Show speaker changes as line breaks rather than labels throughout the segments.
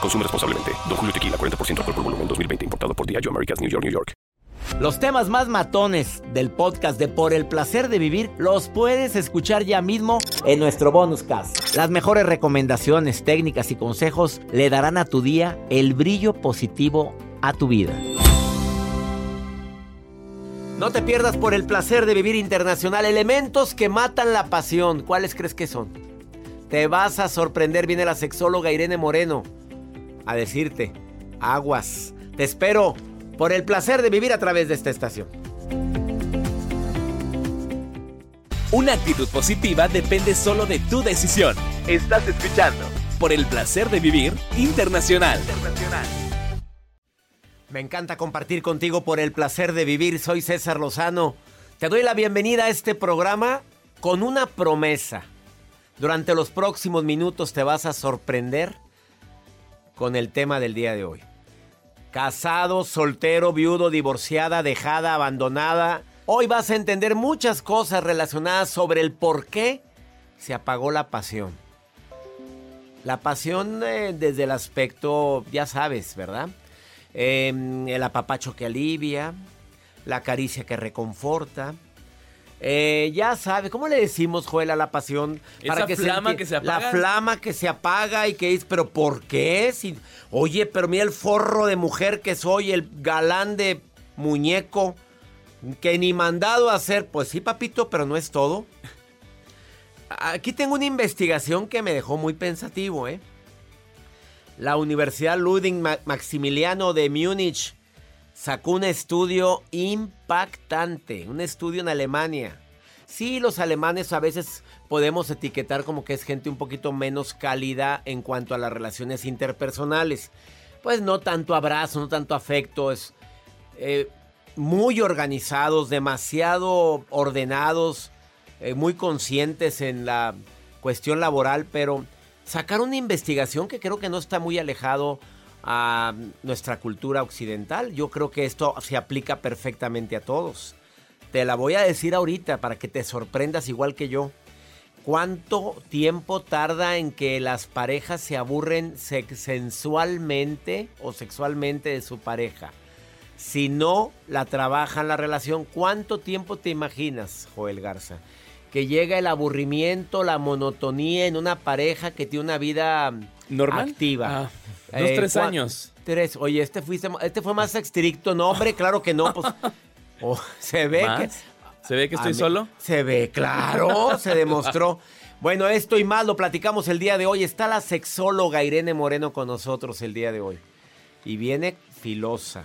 Consume responsablemente. Don Julio Tequila, 40% alcohol por volumen, 2020. Importado por Diageo Americas, New York, New York.
Los temas más matones del podcast de Por el Placer de Vivir los puedes escuchar ya mismo en nuestro bonus cast. Las mejores recomendaciones, técnicas y consejos le darán a tu día el brillo positivo a tu vida. No te pierdas por el placer de vivir internacional elementos que matan la pasión. ¿Cuáles crees que son? Te vas a sorprender, viene la sexóloga Irene Moreno a decirte, aguas, te espero por el placer de vivir a través de esta estación.
Una actitud positiva depende solo de tu decisión. Estás escuchando por el placer de vivir internacional.
Me encanta compartir contigo por el placer de vivir. Soy César Lozano. Te doy la bienvenida a este programa con una promesa. Durante los próximos minutos te vas a sorprender con el tema del día de hoy. Casado, soltero, viudo, divorciada, dejada, abandonada. Hoy vas a entender muchas cosas relacionadas sobre el por qué se apagó la pasión. La pasión eh, desde el aspecto, ya sabes, ¿verdad? Eh, el apapacho que alivia, la caricia que reconforta. Eh, ya sabes, ¿cómo le decimos, Joel, a la pasión?
Esa flama que se apaga.
La flama que se apaga y que dices, ¿pero por qué? Si, oye, pero mira el forro de mujer que soy, el galán de muñeco, que ni mandado a hacer. Pues sí, papito, pero no es todo. Aquí tengo una investigación que me dejó muy pensativo, ¿eh? La Universidad Ludwig Ma- Maximiliano de Múnich sacó un estudio impactante, un estudio en Alemania. Sí, los alemanes a veces podemos etiquetar como que es gente un poquito menos cálida en cuanto a las relaciones interpersonales. Pues no tanto abrazo, no tanto afecto, es eh, muy organizados, demasiado ordenados, eh, muy conscientes en la cuestión laboral, pero sacaron una investigación que creo que no está muy alejado a nuestra cultura occidental. Yo creo que esto se aplica perfectamente a todos. Te la voy a decir ahorita para que te sorprendas igual que yo. ¿Cuánto tiempo tarda en que las parejas se aburren sensualmente o sexualmente de su pareja? Si no la trabajan la relación, ¿cuánto tiempo te imaginas, Joel Garza? Que llega el aburrimiento, la monotonía en una pareja que tiene una vida
¿Normal?
activa.
Ah, dos, tres años.
Tres. Oye, este, fuiste, este fue más estricto. No, hombre, claro que no. Pues, oh, se ve
¿Más?
que...
¿Se ve que estoy
mí-
solo?
Se ve, claro, se demostró. Bueno, esto y más lo platicamos el día de hoy. Está la sexóloga Irene Moreno con nosotros el día de hoy. Y viene filosa.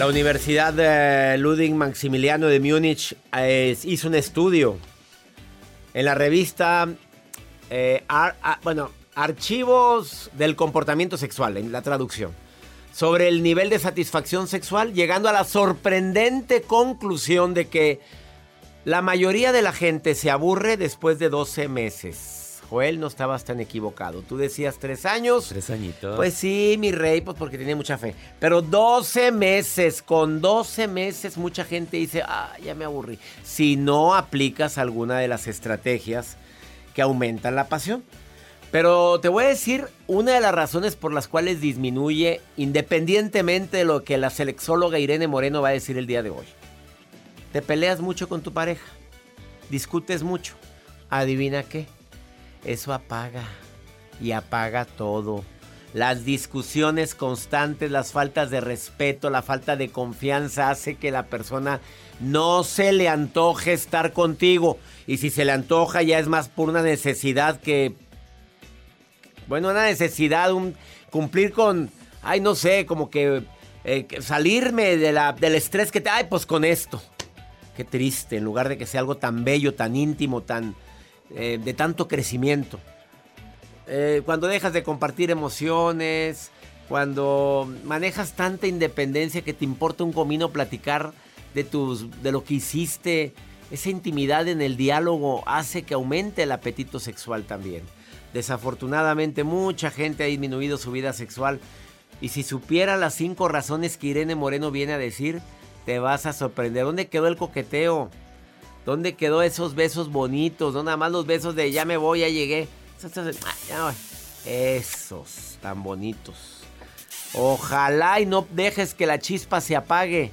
La Universidad Ludwig Maximiliano de Múnich eh, hizo un estudio en la revista eh, bueno, Archivos del Comportamiento Sexual, en la traducción, sobre el nivel de satisfacción sexual, llegando a la sorprendente conclusión de que la mayoría de la gente se aburre después de 12 meses. Joel, no estabas tan equivocado. Tú decías tres años.
Tres añitos.
Pues sí, mi rey, pues porque tenía mucha fe. Pero 12 meses, con 12 meses mucha gente dice, ah, ya me aburrí. Si no aplicas alguna de las estrategias que aumentan la pasión. Pero te voy a decir una de las razones por las cuales disminuye, independientemente de lo que la sexóloga Irene Moreno va a decir el día de hoy. Te peleas mucho con tu pareja, discutes mucho. Adivina qué, eso apaga y apaga todo. Las discusiones constantes, las faltas de respeto, la falta de confianza hace que la persona no se le antoje estar contigo. Y si se le antoja ya es más por una necesidad que... Bueno, una necesidad, un cumplir con... Ay, no sé, como que... eh, salirme de la, del estrés que te... Ay, pues con esto. Qué triste, en lugar de que sea algo tan bello, tan íntimo, tan... eh, de tanto crecimiento. Eh, cuando dejas de compartir emociones, cuando manejas tanta independencia que te importa un comino platicar de, tus, de lo que hiciste, esa intimidad en el diálogo hace que aumente el apetito sexual también. Desafortunadamente mucha gente ha disminuido su vida sexual y si supiera las cinco razones que Irene Moreno viene a decir, te vas a sorprender. ¿Dónde quedó el coqueteo? ¿Dónde quedó esos besos bonitos? No nada más los besos de ya me voy, ya llegué. Esos tan bonitos. Ojalá y no dejes que la chispa se apague.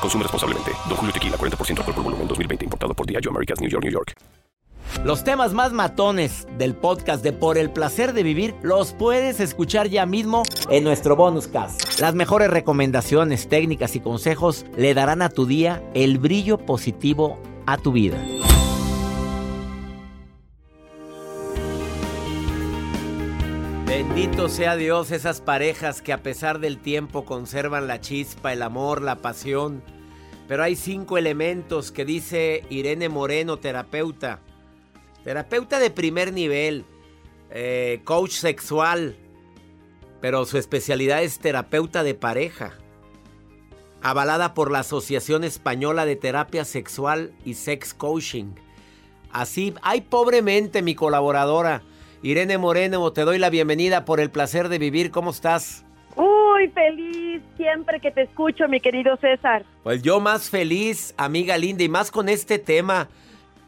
Consume responsablemente. Don Julio Tequila, 40% alcohol por volumen, 2020. Importado por Diageo Americas, New York, New York.
Los temas más matones del podcast de Por el placer de vivir los puedes escuchar ya mismo en nuestro bonus cast. Las mejores recomendaciones, técnicas y consejos le darán a tu día el brillo positivo a tu vida. Bendito sea Dios, esas parejas que a pesar del tiempo conservan la chispa, el amor, la pasión. Pero hay cinco elementos que dice Irene Moreno, terapeuta. Terapeuta de primer nivel, eh, coach sexual, pero su especialidad es terapeuta de pareja. Avalada por la Asociación Española de Terapia Sexual y Sex Coaching. Así, ay pobremente mi colaboradora, Irene Moreno, te doy la bienvenida por el placer de vivir. ¿Cómo estás?
Uy, feliz siempre que te escucho, mi querido César.
Pues yo más feliz, amiga linda, y más con este tema.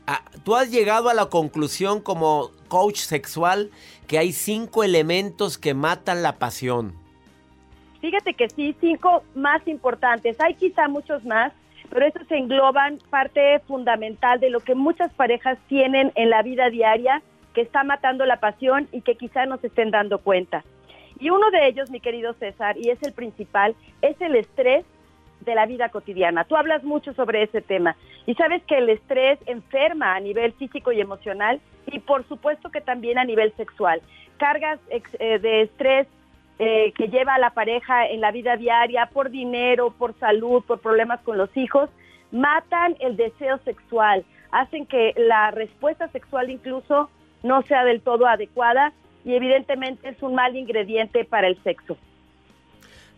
Ah, Tú has llegado a la conclusión como coach sexual que hay cinco elementos que matan la pasión.
Fíjate que sí, cinco más importantes. Hay quizá muchos más, pero estos engloban parte fundamental de lo que muchas parejas tienen en la vida diaria que está matando la pasión y que quizá no se estén dando cuenta. Y uno de ellos, mi querido César, y es el principal, es el estrés de la vida cotidiana. Tú hablas mucho sobre ese tema y sabes que el estrés enferma a nivel físico y emocional y por supuesto que también a nivel sexual. Cargas eh, de estrés eh, que lleva a la pareja en la vida diaria por dinero, por salud, por problemas con los hijos, matan el deseo sexual, hacen que la respuesta sexual incluso no sea del todo adecuada y evidentemente es un mal ingrediente para el sexo.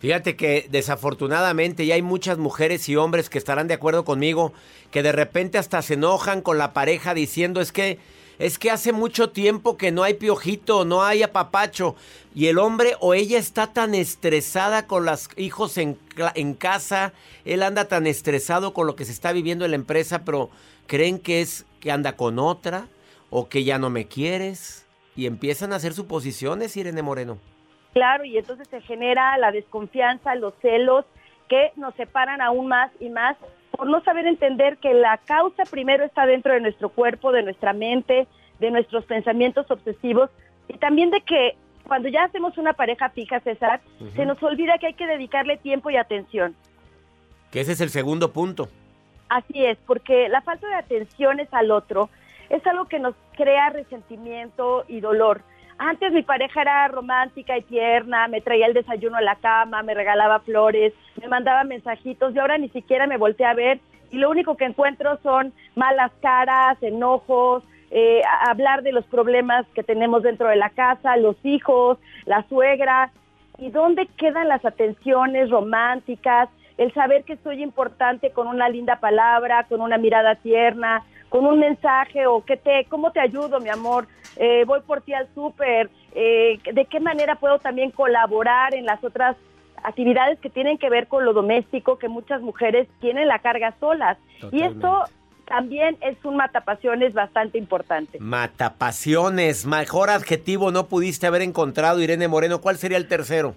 Fíjate que desafortunadamente ya hay muchas mujeres y hombres que estarán de acuerdo conmigo que de repente hasta se enojan con la pareja diciendo es que es que hace mucho tiempo que no hay piojito, no hay apapacho y el hombre o ella está tan estresada con los hijos en, en casa, él anda tan estresado con lo que se está viviendo en la empresa, pero creen que es que anda con otra o que ya no me quieres y empiezan a hacer suposiciones, Irene Moreno.
Claro, y entonces se genera la desconfianza, los celos que nos separan aún más y más por no saber entender que la causa primero está dentro de nuestro cuerpo, de nuestra mente, de nuestros pensamientos obsesivos y también de que cuando ya hacemos una pareja fija, César, se nos olvida que hay que dedicarle tiempo y atención.
Que ese es el segundo punto.
Así es, porque la falta de atenciones al otro es algo que nos crea resentimiento y dolor. Antes mi pareja era romántica y tierna, me traía el desayuno a la cama, me regalaba flores, me mandaba mensajitos y ahora ni siquiera me volteé a ver y lo único que encuentro son malas caras, enojos, eh, hablar de los problemas que tenemos dentro de la casa, los hijos, la suegra. ¿Y dónde quedan las atenciones románticas? El saber que soy importante con una linda palabra, con una mirada tierna, con un mensaje o que te, ¿cómo te ayudo, mi amor? Eh, voy por ti al súper. Eh, ¿De qué manera puedo también colaborar en las otras actividades que tienen que ver con lo doméstico, que muchas mujeres tienen la carga solas? Y esto. También es un matapasiones bastante importante.
Matapasiones, mejor adjetivo no pudiste haber encontrado, Irene Moreno. ¿Cuál sería el tercero?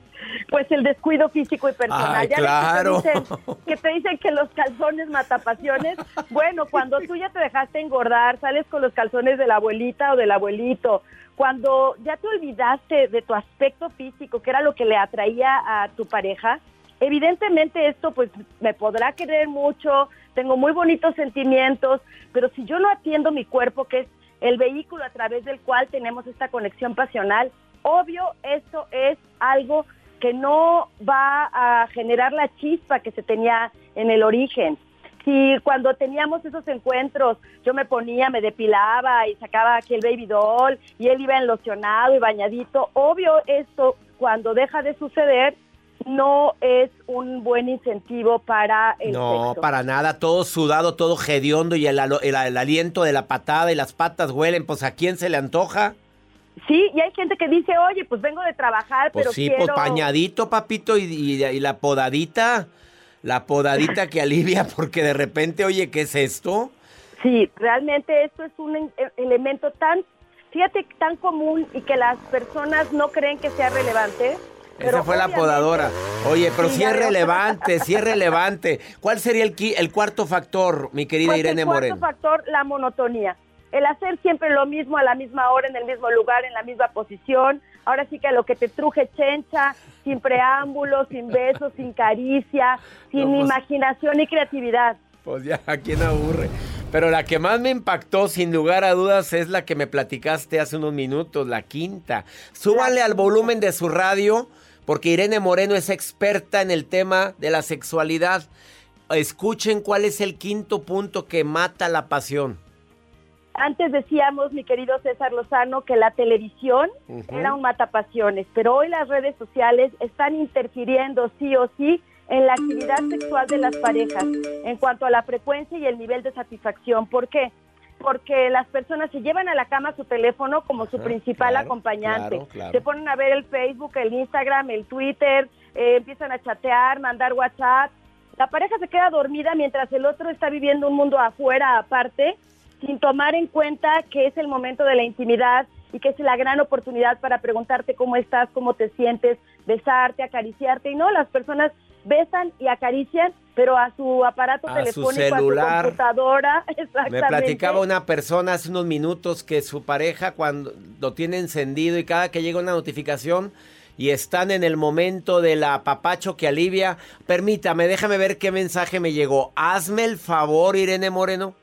Pues el descuido físico y personal.
Ay,
Ya
claro.
Que te, dicen, que te dicen que los calzones matapasiones. Bueno, cuando tú ya te dejaste engordar, sales con los calzones de la abuelita o del abuelito. Cuando ya te olvidaste de tu aspecto físico, que era lo que le atraía a tu pareja, evidentemente esto pues me podrá querer mucho, tengo muy bonitos sentimientos, pero si yo no atiendo mi cuerpo, que es el vehículo a través del cual tenemos esta conexión pasional, obvio esto es algo que no va a generar la chispa que se tenía en el origen. Si cuando teníamos esos encuentros yo me ponía, me depilaba y sacaba aquí el baby doll y él iba enlocionado y bañadito, obvio esto cuando deja de suceder no es un buen incentivo para el
no,
sexo.
para nada. Todo sudado, todo hediondo y el, el- el aliento de la patada y las patas huelen. Pues a quién se le antoja.
Sí, y hay gente que dice, oye, pues vengo de trabajar,
Pues
pero
sí,
quiero...
pues pañadito, papito, y, y- y la podadita. La podadita que alivia, porque de repente, oye, ¿qué es esto?
Sí, realmente esto es un e- elemento tan, fíjate, tan común y que las personas no creen que sea relevante.
Esa fue la podadora. Oye, pero
Sí,
es relevante, sí es relevante. ¿Cuál sería el, el cuarto factor, mi querida
Pues
Irene
el cuarto
Moreno?
factor, la monotonía. El hacer siempre lo mismo a la misma hora, en el mismo lugar, en la misma posición. Ahora sí que lo que te truje chencha, sin preámbulos, sin besos, sin caricia, sin
No, pues-
imaginación y creatividad.
Pues ya, ¿a quién aburre? Pero la que más me impactó, sin lugar a dudas, es la que me platicaste hace unos minutos, la quinta. Súbanle al volumen de su radio, porque Irene Moreno es experta en el tema de la sexualidad. Escuchen cuál es el quinto punto que mata la pasión.
Antes decíamos, mi querido César Lozano, que la televisión era un matapasiones, pero hoy las redes sociales están interfiriendo sí o sí en la actividad sexual de las parejas en cuanto a la frecuencia y el nivel de satisfacción. ¿Por qué? Porque las personas se llevan a la cama su teléfono como su
Ajá,
principal
claro,
acompañante.
claro, claro.
Se ponen a ver el Facebook, el Instagram, el Twitter, eh, empiezan a chatear, mandar WhatsApp. La pareja se queda dormida mientras el otro está viviendo un mundo afuera aparte, sin tomar en cuenta que es el momento de la intimidad y que es la gran oportunidad para preguntarte cómo estás, cómo te sientes, besarte, acariciarte. Y no, las personas besan y acarician, pero a su aparato
A su
telefónico,
celular.
a su computadora.
Me
Exactamente.
platicaba una persona hace unos minutos que su pareja cuando lo tiene encendido y cada que llega una notificación y están en el momento del apapacho que alivia. Permítame, déjame ver qué mensaje me llegó. Hazme el favor, Irene Moreno.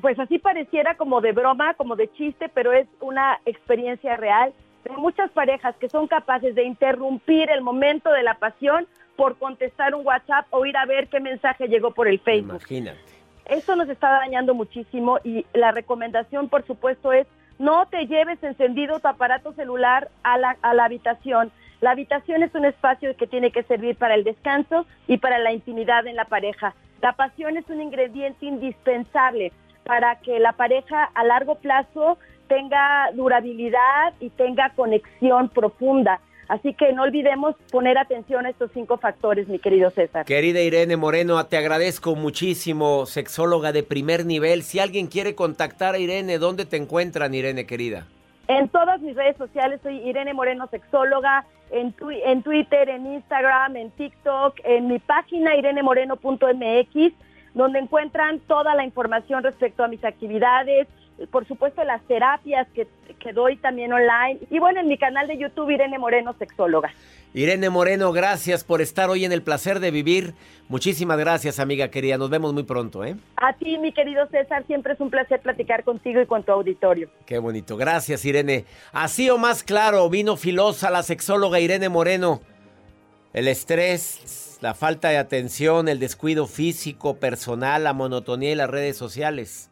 Pues así pareciera como de broma, como de chiste, pero es una experiencia real de muchas parejas que son capaces de interrumpir el momento de la pasión por contestar un WhatsApp o ir a ver qué mensaje llegó por el Facebook.
Imagínate.
Esto nos está dañando muchísimo y la recomendación, por supuesto, es no te lleves encendido tu aparato celular a la, a la habitación. La habitación es un espacio que tiene que servir para el descanso y para la intimidad en la pareja. La pasión es un ingrediente indispensable para que la pareja a largo plazo tenga durabilidad y tenga conexión profunda. Así que no olvidemos poner atención a estos cinco factores, mi querido César.
Querida Irene Moreno, te agradezco muchísimo, sexóloga de primer nivel. Si alguien quiere contactar a Irene, ¿dónde te encuentran, Irene querida?
En todas mis redes sociales soy Irene Moreno, sexóloga, en, twi- en Twitter, en Instagram, en TikTok, en mi página irenemoreno.mx, donde encuentran toda la información respecto a mis actividades, por supuesto las terapias que, que doy también online, y bueno, en mi canal de YouTube Irene Moreno, sexóloga.
Irene Moreno, gracias por estar hoy en el placer de vivir. Muchísimas gracias, amiga querida. Nos vemos muy pronto, ¿eh?
A ti, mi querido César, siempre es un placer platicar contigo y con tu auditorio.
Qué bonito. Gracias, Irene. Así o más claro, vino filosa la sexóloga Irene Moreno. El estrés, la falta de atención, el descuido físico, personal, la monotonía y las redes sociales